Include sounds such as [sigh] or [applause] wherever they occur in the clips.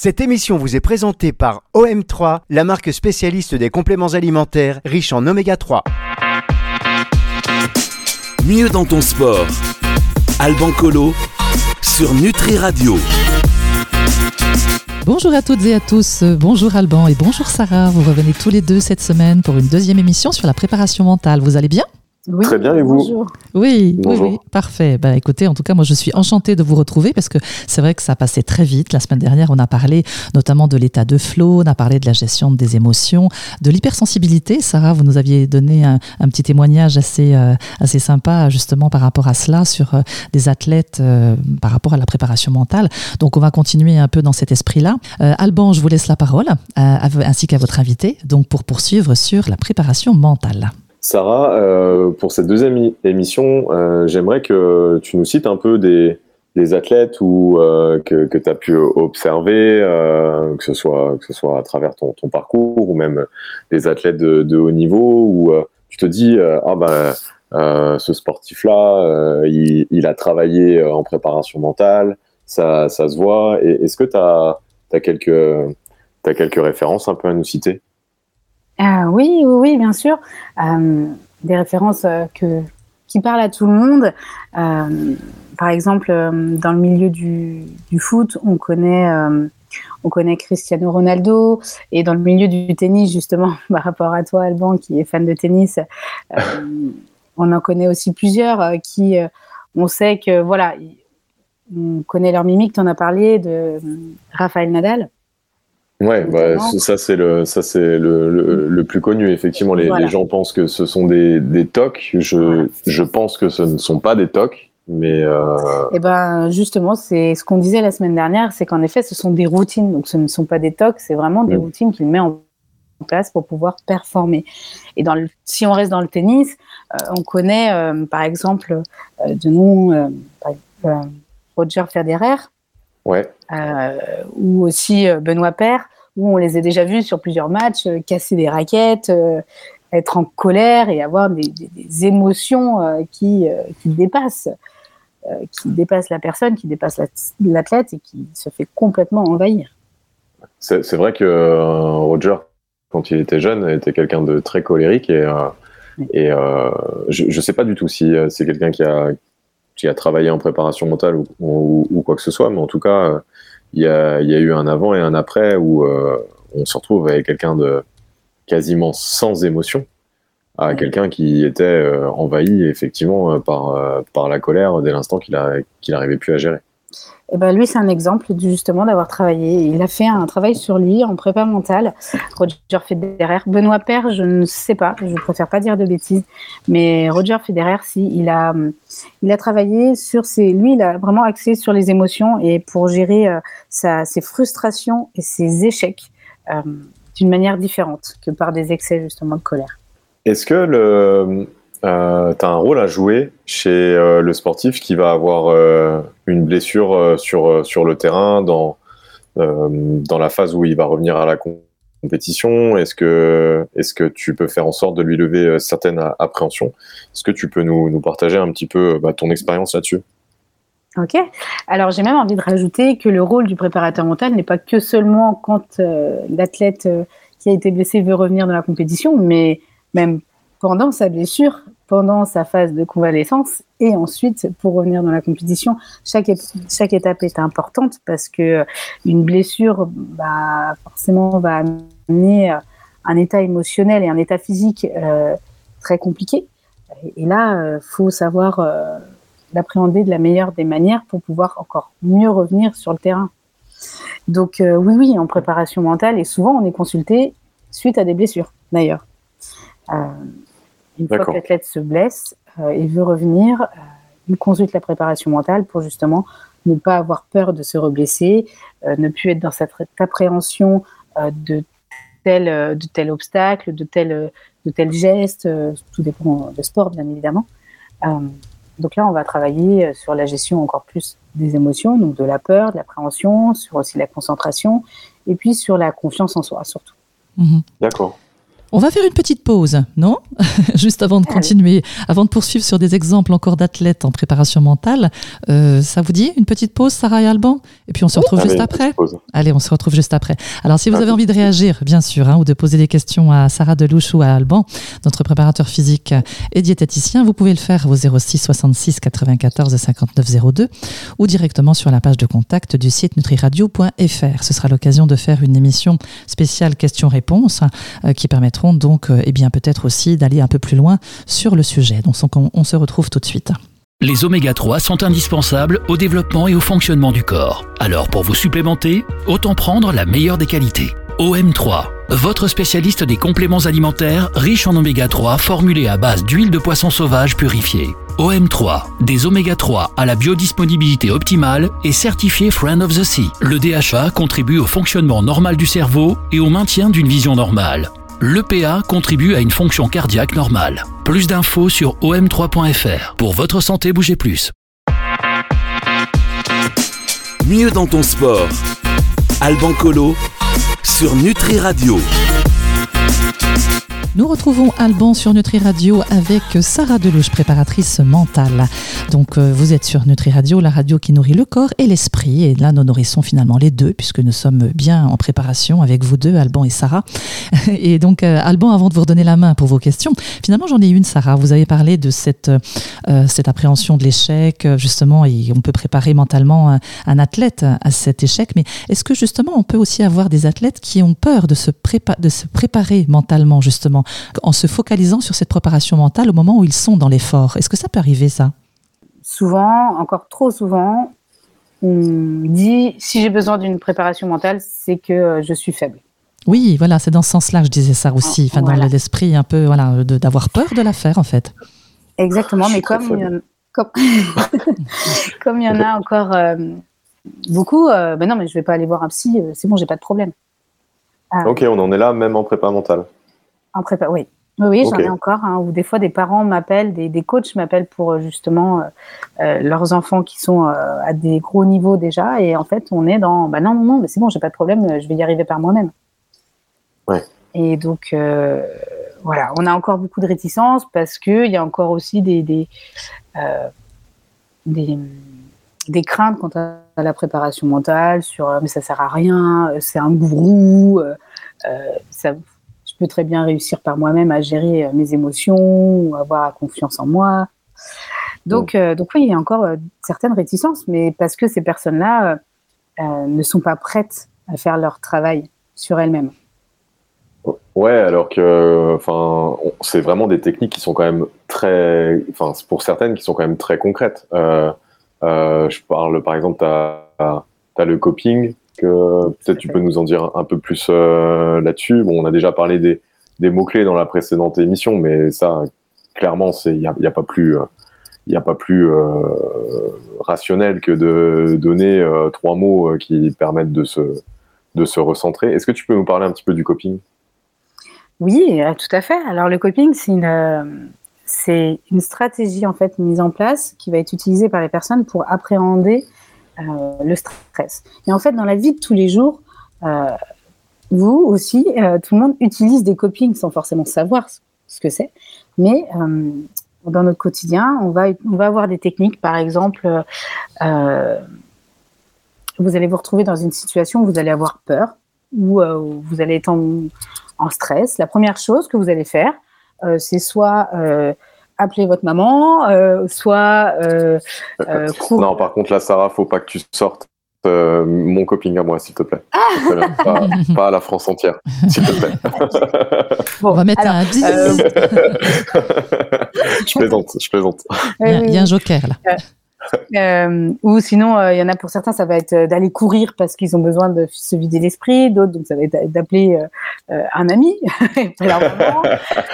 Cette émission vous est présentée par OM3, la marque spécialiste des compléments alimentaires riches en oméga 3. Mieux dans ton sport. Alban Colo sur Nutri Radio. Bonjour à toutes et à tous, bonjour Alban et bonjour Sarah. Vous revenez tous les deux cette semaine pour une deuxième émission sur la préparation mentale. Vous allez bien? Très bien, et vous oui, oui, parfait. Bah, écoutez, en tout cas, moi, je suis enchantée de vous retrouver parce que c'est vrai que ça a passé très vite. La semaine dernière, on a parlé notamment de l'état de flow, on a parlé de la gestion des émotions, de l'hypersensibilité. Sarah, vous nous aviez donné un, petit témoignage assez, euh, assez sympa, justement, par rapport à cela, sur euh, des athlètes, euh, par rapport à la préparation mentale. Donc, on va continuer un peu dans cet esprit-là. Alban, je vous laisse la parole, ainsi qu'à votre invité, donc pour poursuivre sur la préparation mentale. Sarah, euh, pour cette deuxième émission, euh, j'aimerais que tu nous cites un peu des, athlètes ou euh, que, tu as pu observer, que, ce soit, que ce soit à travers ton, parcours ou même des athlètes de, haut niveau où tu te dis ah ben ce sportif-là, il, a travaillé en préparation mentale, ça, se voit. Est-ce que tu as, quelques, as quelques références un peu à nous citer? Ah oui, oui, oui, bien sûr. Euh, des références euh, que, qui parlent à tout le monde. Euh, par exemple, dans le milieu du, foot, on connaît, on connaît Cristiano Ronaldo. Et dans le milieu du tennis, justement, [laughs] par rapport à toi, Alban, qui est fan de tennis, on en connaît aussi plusieurs qui, on sait que, voilà, on connaît leur mimique, tu en as parlé, de Raphaël Nadal. Ouais, bah, ça c'est le ça c'est le, le, plus connu. Effectivement, les, les, gens pensent que ce sont des, des tocs. Je, je pense que ce ne sont pas des tocs, mais. Euh... Et eh ben justement, c'est ce qu'on disait la semaine dernière, c'est qu'en effet, ce sont des routines. Donc, ce ne sont pas des tocs, c'est vraiment des routines qu'il met en place pour pouvoir performer. Et dans le, si on reste dans le tennis, euh, on connaît euh, par exemple euh, de nom Roger Federer. Ouais. ou aussi Benoît Paire où on les a déjà vus sur plusieurs matchs, euh, casser des raquettes, euh, être en colère et avoir des, émotions euh, qui, qui dépassent, qui la personne, qui dépassent l'athlète et qui se fait complètement envahir. C'est vrai que Roger, quand il était jeune, était quelqu'un de très colérique et, et je ne sais pas du tout si c'est quelqu'un qui a, qui a travaillé en préparation mentale ou, ou, quoi que ce soit, mais en tout cas, il y a, eu un avant et un après où euh, on se retrouve avec quelqu'un de quasiment sans émotion à quelqu'un qui était euh, envahi effectivement euh, par, par la colère dès l'instant qu'il n'arrivait plus à gérer. Et eh ben lui, c'est un exemple justement d'avoir travaillé. Il a fait un travail sur lui en prépa mentale. Roger Federer, Benoît Père, je ne sais pas, je préfère pas dire de bêtises, mais Roger Federer, si, il a, il a travaillé sur ses, lui, il a vraiment axé sur les émotions et pour gérer euh, sa, ses frustrations et ses échecs euh, d'une manière différente que par des excès justement de colère. Est-ce que le, euh, tu as un rôle à jouer chez euh, le sportif qui va avoir euh, une blessure euh, sur, sur le terrain dans, dans la phase où il va revenir à la compétition. Est-ce que, est que tu peux faire en sorte de lui lever certaines appréhensions? Est-ce que tu peux nous, nous, partager un petit peu bah, ton expérience là-dessus? Ok. Alors j'ai même envie de rajouter que le rôle du préparateur mental n'est pas que seulement quand l'athlète qui a été blessé veut revenir dans la compétition, mais même pendant sa blessure, pendant sa phase de convalescence et ensuite pour revenir dans la compétition. Chaque, chaque étape est importante parce que euh, une blessure, bah, forcément, va amener euh, un état émotionnel et un état physique euh, très compliqué. Et là, il faut savoir l'appréhender de la meilleure des manières pour pouvoir encore mieux revenir sur le terrain. Donc oui, oui, en préparation mentale, et souvent on est consulté suite à des blessures, d'ailleurs. Une fois que l'athlète se blesse euh, et veut revenir, euh, il consulte la préparation mentale pour justement ne pas avoir peur de se reblesser, euh, ne plus être dans cette appréhension de tel, de tel obstacle, de tel, de tel geste, tout dépend de sport bien évidemment. donc là, on va travailler sur la gestion encore plus des émotions, donc de la peur, de l'appréhension, sur aussi la concentration, et puis sur la confiance en soi surtout. Mhm. D'accord. On va faire une petite pause, non [laughs] Juste avant de continuer, avant de poursuivre sur des exemples encore d'athlètes en préparation mentale. Euh, ça vous dit une petite pause, Sarah et Alban? Et puis on se retrouve juste après Allez, on se retrouve juste après. Alors si vous avez envie de réagir, bien sûr, hein, ou de poser des questions à Sarah Delouche ou à Alban, notre préparateur physique et diététicien, vous pouvez le faire au 06 66 94 59 02 ou directement sur la page de contact du site nutriradio.fr. Ce sera l'occasion de faire une émission spéciale questions-réponses euh, qui permettra donc euh, eh bien peut-être aussi d'aller un peu plus loin sur le sujet. Donc on, on se retrouve tout de suite. Les oméga 3 sont indispensables au développement et au fonctionnement du corps. Alors pour vous supplémenter, autant prendre la meilleure des qualités. OM3, votre spécialiste des compléments alimentaires riches en oméga 3 formulés à base d'huile de poisson sauvage purifiée. OM3, des oméga 3 à la biodisponibilité optimale et certifié Friend of the Sea. Le DHA contribue au fonctionnement normal du cerveau et au maintien d'une vision normale l'EPA contribue à une fonction cardiaque normale. Plus d'infos sur om3.fr. Pour votre santé, bougez plus. Mieux dans ton sport. Alban Colo sur Nutri Radio. Nous retrouvons Alban sur Nutri Radio avec Sarah Delouche, préparatrice mentale. Donc euh, vous êtes sur Nutri Radio, la radio qui nourrit le corps et l'esprit. Et là, nous nourrissons finalement les deux puisque nous sommes bien en préparation avec vous deux, Alban et Sarah. [laughs] Et donc euh, Alban, avant de vous redonner la main pour vos questions, finalement j'en ai une, Sarah. Vous avez parlé de cette, euh, appréhension de l'échec, justement, et on peut préparer mentalement un, athlète à cet échec. Mais est-ce que justement on peut aussi avoir des athlètes qui ont peur de se préparer mentalement, justement en se focalisant sur cette préparation mentale au moment où ils sont dans l'effort. Est-ce que ça peut arriver, ça? Souvent, encore trop souvent, on dit si j'ai besoin d'une préparation mentale, c'est que euh, je suis faible. Oui, voilà, c'est dans ce sens-là que je disais ça aussi, enfin, dans l'esprit un peu voilà, d'avoir peur de la faire, en fait. Exactement, mais comme il, y en, comme, il y en a encore euh, beaucoup, euh, ben non, mais je vais pas aller voir un psy, c'est bon, j'ai pas de problème. ok, on en est là, même en prépa mentale. En prépa, oui. Oui, j'en ai encore, hein, où des fois des parents m'appellent, des, des, coachs m'appellent pour euh, justement euh, euh, leurs enfants qui sont à des gros niveaux déjà, et en fait on est dans, bah non, non, non, mais c'est bon, j'ai pas de problème, je vais y arriver par moi-même. Ouais. Et donc voilà, on a encore beaucoup de réticences parce qu'il y a encore aussi des des, des, des craintes quant à la préparation mentale, sur mais ça sert à rien, c'est un gourou, ça peux très bien réussir par moi-même à gérer euh, mes émotions ou avoir confiance en moi. Donc, euh, donc oui, il y a encore euh, certaines réticences, mais parce que ces personnes-là ne sont pas prêtes à faire leur travail sur elles-mêmes. Ouais, alors que, enfin, c'est vraiment des techniques qui sont quand même très, enfin, pour certaines qui sont quand même très concrètes. je parle, par exemple, tu as, le coping, que peut-être tu peux nous en dire un peu plus euh, là-dessus. Bon, on a déjà parlé des, des mots-clés dans la précédente émission, mais ça, clairement, il n'y a, y a, pas plus, il a pas plus euh, rationnel que de donner euh, trois mots qui permettent de se, de se recentrer. Est-ce que tu peux nous parler un petit peu du coping? Oui, tout à fait. Alors, le coping, c'est une c'est une stratégie en fait mise en place qui va être utilisée par les personnes pour appréhender euh, le stress. Et en fait, dans la vie de tous les jours, euh, vous aussi, euh, tout le monde utilise des copings sans forcément savoir ce que c'est. Mais dans notre quotidien, on va, on va avoir des techniques, par exemple, vous allez vous retrouver dans une situation où vous allez avoir peur, ou vous allez être en, stress. La première chose que vous allez faire, c'est soit appeler votre maman, euh, soit euh, euh, [laughs] Non, par contre, là, Sarah, faut pas que tu sortes mon coping à moi, s'il te plaît. Ah [laughs] pas, à la France entière, s'il te plaît. [laughs] bon, on va mettre un 10. je plaisante, je plaisante. Il y, a un joker là. Euh, ou sinon, euh, il y en a pour certains, ça va être euh, d'aller courir parce qu'ils ont besoin de se vider l'esprit. D'autres, donc ça va être d'appeler un ami. [laughs]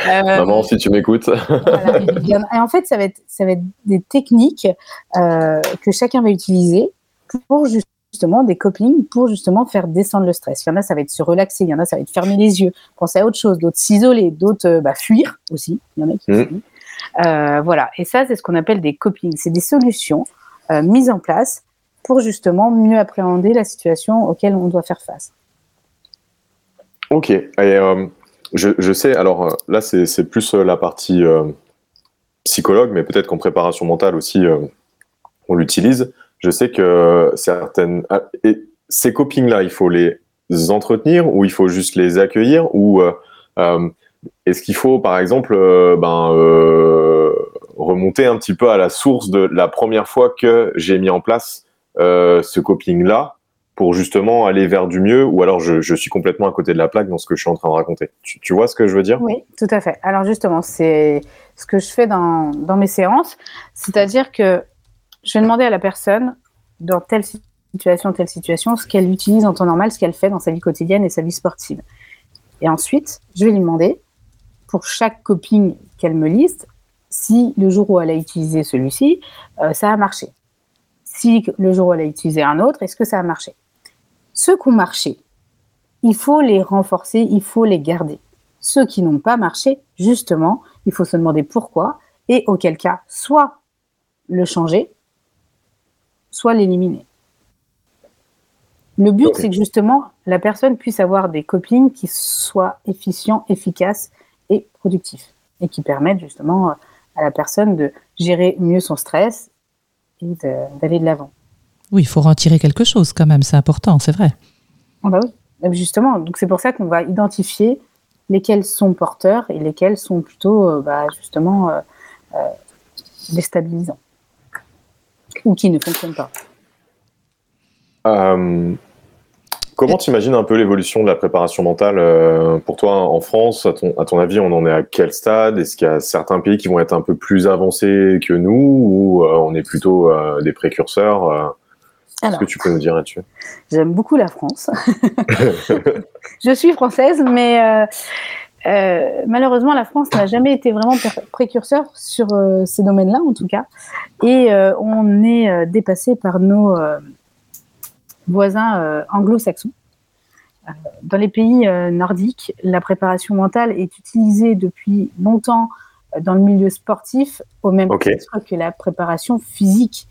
Maman, si tu m'écoutes. Et en fait, ça va être, ça va être des techniques que chacun va utiliser pour justement des copings pour justement faire descendre le stress. Il y en a, ça va être se relaxer. Il y en a, ça va être fermer les yeux, penser à autre chose. D'autres s'isoler. D'autres bah, fuir aussi. Il y en a qui mmh. Euh, voilà. Et ça, c'est ce qu'on appelle des copings. C'est des solutions euh, mises en place pour justement mieux appréhender la situation auquel on doit faire face. Ok. Euh, je, sais, alors là, c'est plus la partie psychologue, mais peut-être qu'en préparation mentale aussi, on l'utilise. Je sais que certaines. Ah, et ces copings-là, il faut les entretenir ou il faut juste les accueillir ou est-ce qu'il faut, par exemple, ben, remonter un petit peu à la source de la première fois que j'ai mis en place ce coping-là pour justement aller vers du mieux ou alors je, suis complètement à côté de la plaque dans ce que je suis en train de raconter? Tu, vois ce que je veux dire? Oui, tout à fait. Alors justement, c'est ce que je fais dans, dans mes séances, c'est-à-dire que je vais demander à la personne dans telle situation, telle situation, ce qu'elle utilise en temps normal, ce qu'elle fait dans sa vie quotidienne et sa vie sportive. Et ensuite, je vais lui demander, pour chaque coping qu'elle me liste, si le jour où elle a utilisé celui-ci, euh, ça a marché. Si le jour où elle a utilisé un autre, est-ce que ça a marché? Ceux qui ont marché, il faut les renforcer, il faut les garder. Ceux qui n'ont pas marché, justement, il faut se demander pourquoi et auquel cas, soit le changer, soit l'éliminer. Le but, c'est que justement, la personne puisse avoir des copines qui soient efficients, efficaces et productifs et qui permettent justement à la personne de gérer mieux son stress et d'aller de l'avant. Oui, il faut retirer quelque chose quand même, c'est important, c'est vrai. Ah bah oui, euh, justement. Donc c'est pour ça qu'on va identifier lesquels sont porteurs et lesquels sont plutôt euh, bah, justement euh, déstabilisants ou qui ne fonctionnent pas. Comment tu imagines un peu l'évolution de la préparation mentale pour toi en France? À ton, à ton, avis, on en est à quel stade? Est-ce qu'il y a certains pays qui vont être un peu plus avancés que nous ou on est plutôt des précurseurs Qu'est-ce que tu peux nous dire là-dessus? J'aime beaucoup la France. [laughs] je suis française, mais euh, euh, malheureusement, la France n'a jamais été vraiment précurseur sur euh, ces domaines-là, en tout cas. Et on est dépassé par nos voisins anglo-saxons. Dans les pays nordiques, la préparation mentale est utilisée depuis longtemps dans le milieu sportif, au même titre que la préparation physique.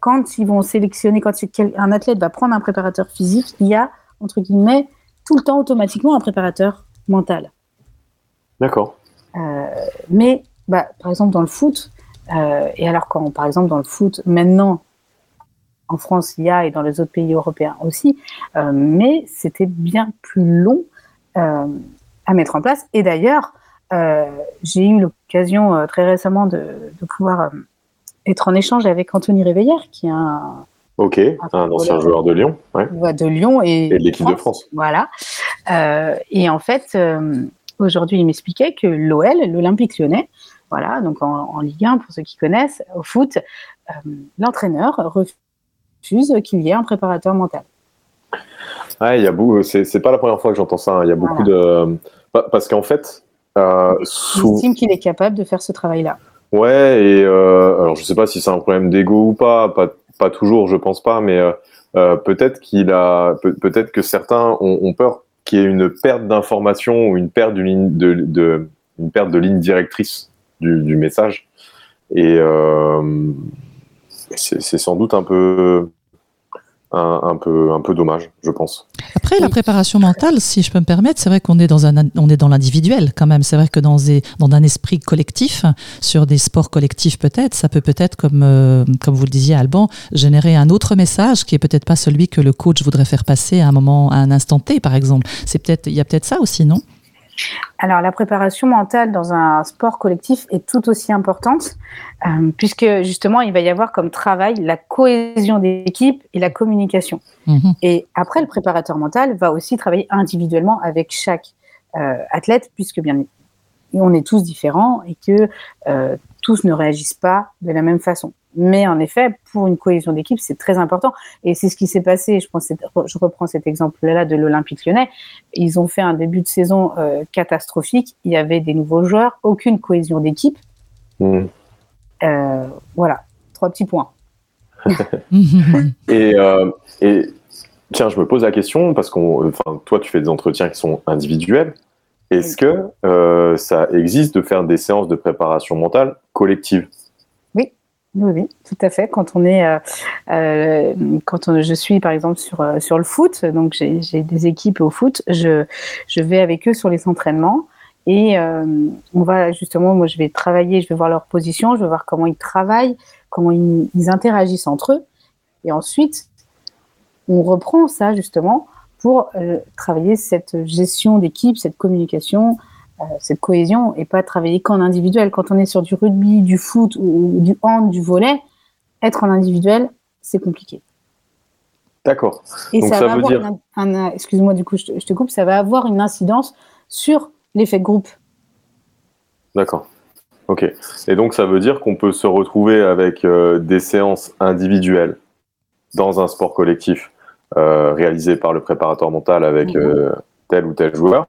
Quand ils vont sélectionner, quand un athlète va prendre un préparateur physique, il y a, entre guillemets, tout le temps automatiquement un préparateur mental. D'accord. Euh, mais, bah, par exemple, dans le foot, euh, et alors quand, par exemple, dans le foot, maintenant, en France, il y a, et dans les autres pays européens aussi, euh, mais c'était bien plus long à mettre en place. Et d'ailleurs, j'ai eu l'occasion très récemment de, de pouvoir être en échange avec Anthony Réveillère, qui est un. Ok, un, ancien joueur de Lyon. Ouais. De Lyon et, et de l'équipe de France. Voilà. Euh, et en fait, euh, aujourd'hui, il m'expliquait que l'OL, l'Olympique lyonnais, voilà, donc en, Ligue 1, pour ceux qui connaissent, au foot, euh, l'entraîneur refuse qu'il y ait un préparateur mental. Ouais, il y a beaucoup, c'est, pas la première fois que j'entends ça. Hein. Il y a beaucoup de. Parce qu'en fait. Sous... Il estime qu'il est capable de faire ce travail-là. Ouais, et euh, alors je sais pas si c'est un problème d'ego ou pas, pas, pas toujours, je pense pas, mais euh, euh peut-être qu'il a, peut-être que certains ont, ont peur qu'il y ait une perte d'information ou une perte de ligne de, de, une perte de ligne directrice du, du message, et euh, c'est sans doute un peu un, peu, un peu dommage, je pense. Après, la préparation mentale, si je peux me permettre, c'est vrai qu'on est dans un, on est dans l'individuel quand même. C'est vrai que dans, des, dans un esprit collectif, sur des sports collectifs peut-être, ça peut peut-être, comme, euh, comme vous le disiez, Alban, générer un autre message qui est peut-être pas celui que le coach voudrait faire passer à un moment, à un instant T, par exemple. C'est peut-être, il y a peut-être ça aussi, non? Alors, la préparation mentale dans un sport collectif est tout aussi importante, euh, puisque justement, il va y avoir comme travail la cohésion d'équipe et la communication. Mhm. Et après, le préparateur mental va aussi travailler individuellement avec chaque euh, athlète, puisque bien on est tous différents et que euh, tous ne réagissent pas de la même façon. Mais en effet, pour une cohésion d'équipe, c'est très important. Et c'est ce qui s'est passé. Je, pense, je reprends cet exemple-là de l'Olympique lyonnais. Ils ont fait un début de saison euh, catastrophique. Il y avait des nouveaux joueurs, aucune cohésion d'équipe. Mmh. Euh, voilà, trois petits points. [laughs] et, euh, et, tiens, je me pose la question parce enfin, toi, tu fais des entretiens qui sont individuels. Est-ce que ça existe de faire des séances de préparation mentale collective Oui, tout à fait. Quand on est, quand je suis par exemple sur sur le foot, donc j'ai des équipes au foot, je je vais avec eux sur les entraînements et on va justement, moi je vais travailler, je vais voir leur position, je vais voir comment ils travaillent, comment ils, ils interagissent entre eux, et ensuite on reprend ça justement pour euh, travailler cette gestion d'équipe, cette communication, euh, cette cohésion, et pas travailler qu'en individuel. Quand on est sur du rugby, du foot ou, du hand, du volet, être en individuel, c'est compliqué. D'accord. Et ça, va avoir dire... un, excuse-moi du coup, je te, coupe, ça va avoir une incidence sur l'effet groupe. D'accord. Ok. Et donc ça veut dire qu'on peut se retrouver avec euh, des séances individuelles dans un sport collectif euh, réalisé par le préparateur mental avec mhm. euh, tel ou tel joueur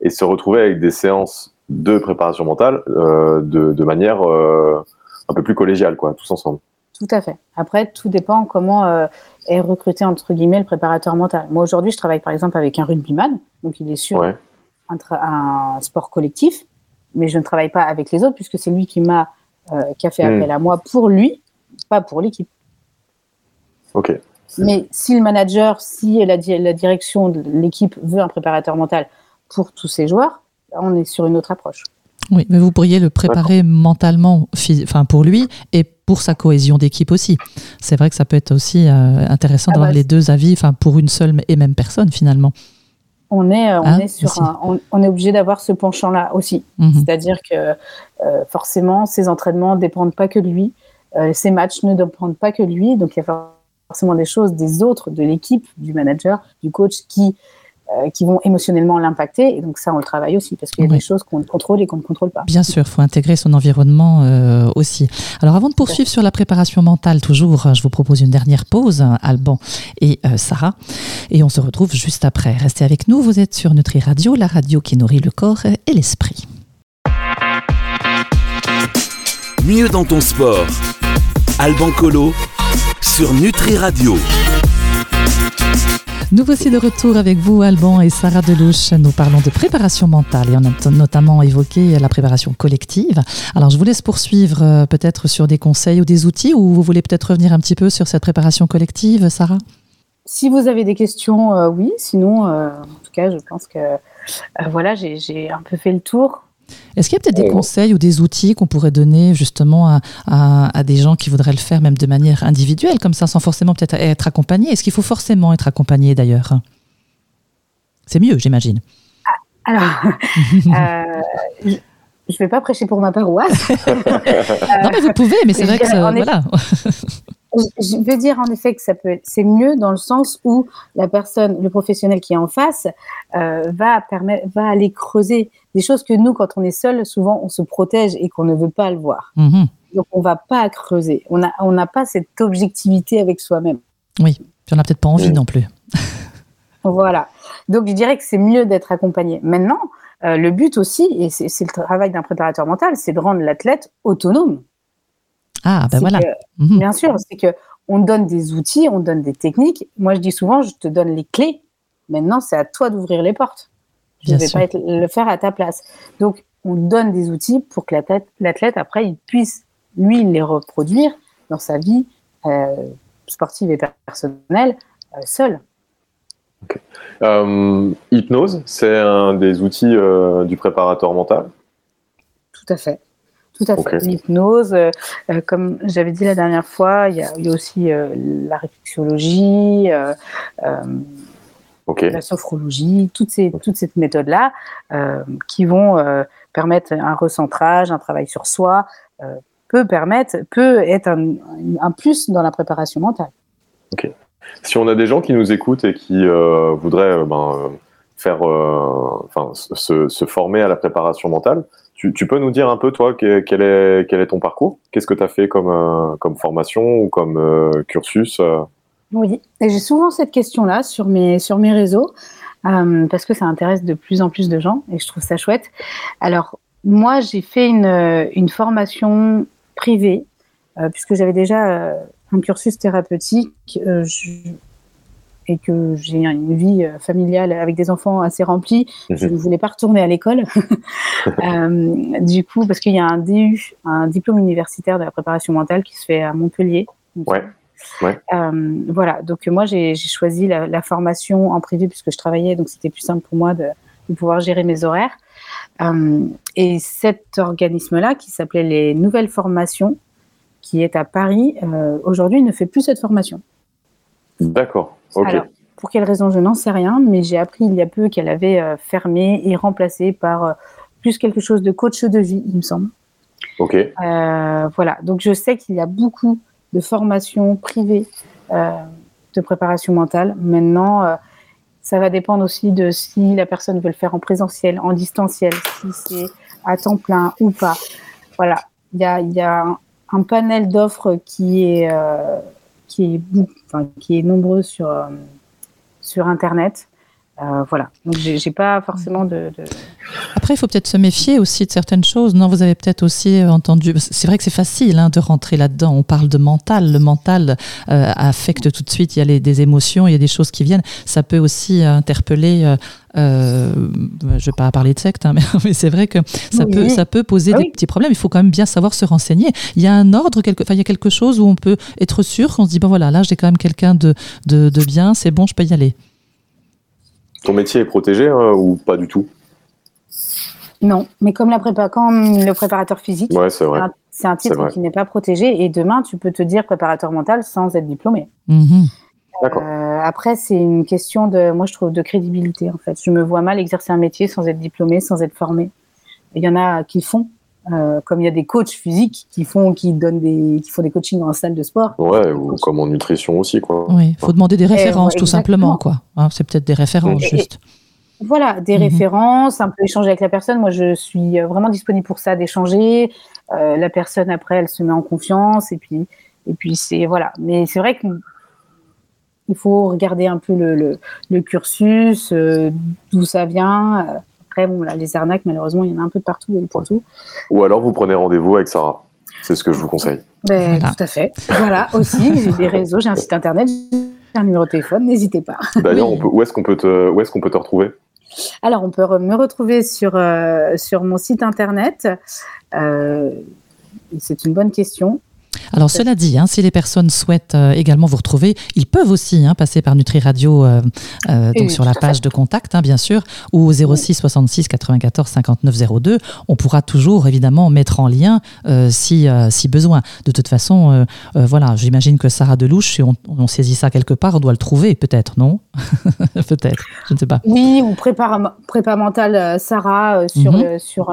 et se retrouver avec des séances de préparation mentale euh, de, manière un peu plus collégiale, quoi, tous ensemble. Tout à fait. Après, tout dépend comment est recruté entre guillemets le préparateur mental. Moi aujourd'hui, je travaille par exemple avec un rugbyman, donc il est sur un, sport collectif, mais je ne travaille pas avec les autres puisque c'est lui qui m'a qui a fait hmm. appel à moi pour lui, pas pour l'équipe. Ok. Mais si le manager, si la, la direction de l'équipe veut un préparateur mental pour tous ses joueurs, on est sur une autre approche. Oui, mais vous pourriez le préparer mentalement, enfin pour lui et pour sa cohésion d'équipe aussi. C'est vrai que ça peut être aussi euh, intéressant ah d'avoir bah, les deux avis, enfin pour une seule et même personne finalement. On est, euh, on hein, est sur on, est obligé d'avoir ce penchant-là aussi. Mhm. C'est-à-dire que euh, forcément, ses entraînements ne dépendent pas que de lui, ses matchs ne dépendent pas que de lui, donc il y a forcément des choses des autres, de l'équipe, du manager, du coach qui, euh, qui vont émotionnellement l'impacter. Et donc ça, on le travaille aussi, parce qu'il y a des choses qu'on contrôle et qu'on ne contrôle pas. Bien sûr, il faut intégrer son environnement euh, aussi. Alors avant de poursuivre sur la préparation mentale, toujours, je vous propose une dernière pause, Alban et euh, Sarah. Et on se retrouve juste après. Restez avec nous, vous êtes sur Nutri Radio, la radio qui nourrit le corps et l'esprit. Mieux dans ton sport. Alban Colo sur Nutri Radio. Nous voici de retour avec vous, Alban et Sarah Delouche. Nous parlons de préparation mentale et on a notamment évoqué la préparation collective. Alors, je vous laisse poursuivre euh, peut-être sur des conseils ou des outils ou vous voulez peut-être revenir un petit peu sur cette préparation collective, Sarah? Si vous avez des questions, euh, oui. Sinon, euh, en tout cas, je pense que voilà, j'ai un peu fait le tour. Est-ce qu'il y a peut-être des conseils ou des outils qu'on pourrait donner justement à, des gens qui voudraient le faire même de manière individuelle, comme ça, sans forcément peut-être être accompagné Est-ce qu'il faut forcément être accompagné d'ailleurs? C'est mieux, j'imagine. Ah, alors, [laughs] euh, je ne vais pas prêcher pour ma paroisse. [laughs] non, mais vous pouvez, mais c'est vrai que voilà. [laughs] je veux dire en effet que ça peut, c'est mieux dans le sens où la personne, le professionnel qui est en face, euh, va permettre, va aller creuser des choses que nous, quand on est seul, souvent on se protège et qu'on ne veut pas le voir. Mhm. Donc on va pas creuser. On a, on n'a pas cette objectivité avec soi-même. Oui, puis on n'a peut-être pas envie non plus. voilà. Donc je dirais que c'est mieux d'être accompagné. Maintenant, euh, le but aussi, et c'est le travail d'un préparateur mental, c'est de rendre l'athlète autonome. Ah, ben voilà. Mhm. Bien sûr, c'est que on donne des outils, on donne des techniques. Moi, je dis souvent, je te donne les clés. Maintenant, c'est à toi d'ouvrir les portes. Je ne vais pas le faire à ta place. Donc, on donne des outils pour que l'athlète, après, il puisse, lui, les reproduire dans sa vie euh, sportive et personnelle euh, seul. Euh, hypnose, c'est un des outils du préparateur mental? Tout à fait. Tout à fait. L'hypnose, euh, euh, comme j'avais dit la dernière fois, il y a, aussi euh, la réflexologie, la sophrologie, toutes ces, toutes ces méthodes-là qui vont permettre un recentrage, un travail sur soi, peut permettre, peut être un, plus dans la préparation mentale. Ok. Si on a des gens qui nous écoutent et qui voudraient ben, faire, enfin, se, se, former à la préparation mentale, tu, peux nous dire un peu, toi, quel est, quel est ton parcours? Qu'est-ce que tu as fait comme, euh, comme formation ou comme euh, cursus euh? Oui, j'ai souvent cette question-là sur mes, sur mes réseaux, parce que ça intéresse de plus en plus de gens et je trouve ça chouette. Alors, moi, j'ai fait une, une, formation privée, puisque j'avais déjà un cursus thérapeutique. Et que j'ai une vie euh, familiale avec des enfants assez remplie, je Mhm. ne voulais pas retourner à l'école. [laughs] Euh, du coup, parce qu'il y a un DU, un diplôme universitaire de la préparation mentale qui se fait à Montpellier. Ouais, ouais. Euh, voilà, donc moi j'ai choisi la, la formation en privé puisque je travaillais, donc c'était plus simple pour moi de, de pouvoir gérer mes horaires. Euh, et cet organisme-là, qui s'appelait les Nouvelles Formations, qui est à Paris, aujourd'hui ne fait plus cette formation. D'accord. Ok. Alors, pour quelle raison, je n'en sais rien, mais j'ai appris il y a peu qu'elle avait euh, fermé et remplacé par euh, plus quelque chose de coach de vie, il me semble. ok. Euh, voilà, donc je sais qu'il y a beaucoup de formations privées de préparation mentale. Maintenant, ça va dépendre aussi de si la personne veut le faire en présentiel, en distanciel, si c'est à temps plein ou pas. Voilà, il y a, il y a un, un panel d'offres qui est qui est enfin, qui est nombreux sur euh, sur internet. Euh, voilà, donc j'ai pas forcément de, de... Après, il faut peut-être se méfier aussi de certaines choses. Non, vous avez peut-être aussi entendu. C'est vrai que c'est facile hein, de rentrer là-dedans. On parle de mental. Le mental euh, affecte tout de suite. Il y a les, des émotions, il y a des choses qui viennent. Ça peut aussi euh, interpeller. Euh, euh, je ne vais pas parler de secte, hein, [laughs] mais, mais c'est vrai que ça, Oui. peut, ça peut poser Ah des oui. petits problèmes. Il faut quand même bien savoir se renseigner. Il y a un ordre, quelque, il y a quelque chose où on peut être sûr qu'on se dit bon voilà, là j'ai quand même quelqu'un de, de, de bien, c'est bon, je peux y aller. Ton métier est protégé hein, ou pas du tout? Non, mais comme la prépa, comme le préparateur physique, Ouais, c'est vrai. un- c'est un titre qui n'est pas protégé et demain tu peux te dire préparateur mental sans être diplômé. Mhm. D'accord. Euh, après, c'est une question de, moi je trouve, de crédibilité en fait. Je me vois mal exercer un métier sans être diplômé, sans être formé. Il y en a qui font, euh, comme il y a des coachs physiques qui font, qui donnent des, qui font des coachings en salle de sport. Ouais, ou comme en nutrition aussi, quoi. Oui, il faut demander des références tout exactement. simplement. quoi. Hein, c'est peut-être des références Et- et- juste. Voilà, des Mhm. références, un peu échanger avec la personne. Moi, je suis vraiment disponible pour ça, d'échanger. Euh, la personne après, elle se met en confiance et puis, et puis c'est voilà. Mais c'est vrai qu'il faut regarder un peu le, le, le cursus, euh, d'où ça vient. Après, bon, là, les arnaques, malheureusement, il y en a un peu de partout et pour tout. Ou alors vous prenez rendez-vous avec Sarah. C'est ce que je vous conseille. Ben, Voilà. Tout à fait. Voilà, aussi, [laughs] j'ai des réseaux, j'ai un site internet, j'ai un numéro de téléphone, n'hésitez pas. [laughs] D'ailleurs, Oui. on peut- où est-ce qu'on peut te, où est-ce qu'on peut te retrouver? Alors, on peut me retrouver sur, euh, sur mon site internet. Euh, c'est une bonne question. Alors cela dit, hein, si les personnes souhaitent euh, également vous retrouver, ils peuvent aussi hein, passer par Nutri Radio, euh, euh, donc Oui, sur la page de contact, hein, bien sûr, ou au 06 66 94 59 02. On pourra toujours évidemment mettre en lien si, si besoin. De toute façon, voilà, j'imagine que Sarah Delouche, si on, on saisit ça quelque part, on doit le trouver, peut-être, non? [laughs] Peut-être, je ne sais pas. Oui, ou prépa, prépa mentale euh, Sarah sur, Mhm. le- sur,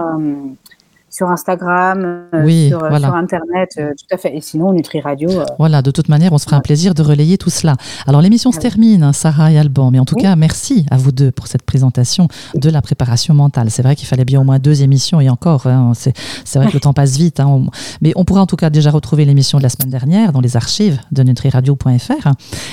sur Instagram, euh, Oui, sur, euh, voilà. sur Internet, euh, tout à fait. Et sinon, Nutri Radio. Voilà, de toute manière, on se fera un plaisir de relayer tout cela. Alors, l'émission se Ah termine, hein, Sarah et Alban, mais en tout Oui. cas, merci à vous deux pour cette présentation de la préparation mentale. C'est vrai qu'il fallait bien au moins deux émissions et encore, hein, c'est c'est vrai que le [laughs] temps passe vite, hein, on- mais on pourra en tout cas déjà retrouver l'émission de la semaine dernière dans les archives de nutriradio.fr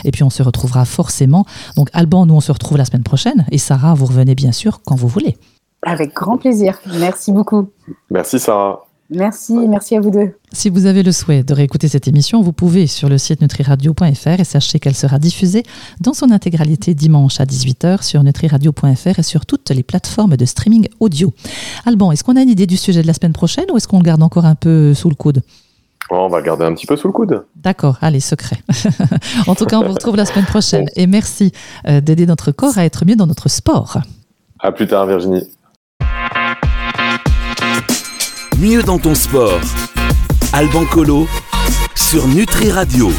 et puis on se retrouvera forcément. Donc, Alban, nous, on se retrouve la semaine prochaine et Sarah, vous revenez bien sûr quand vous voulez. Avec grand plaisir. Merci beaucoup. Merci Sarah. Merci, merci à vous deux. Si vous avez le souhait de réécouter cette émission, vous pouvez sur le site nutriradio.fr et sachez qu'elle sera diffusée dans son intégralité dimanche à 18h sur nutriradio.fr et sur toutes les plateformes de streaming audio. Alban, est-ce qu'on a une idée du sujet de la semaine prochaine ou est-ce qu'on le garde encore un peu sous le coude? Oh, on va le garder un petit peu sous le coude. D'accord, allez, secret. [laughs] en tout cas, on vous retrouve la semaine prochaine et merci euh, d'aider notre corps à être mieux dans notre sport. À plus tard, Virginie. Mieux dans ton sport. Alban Colo sur Nutri Radio.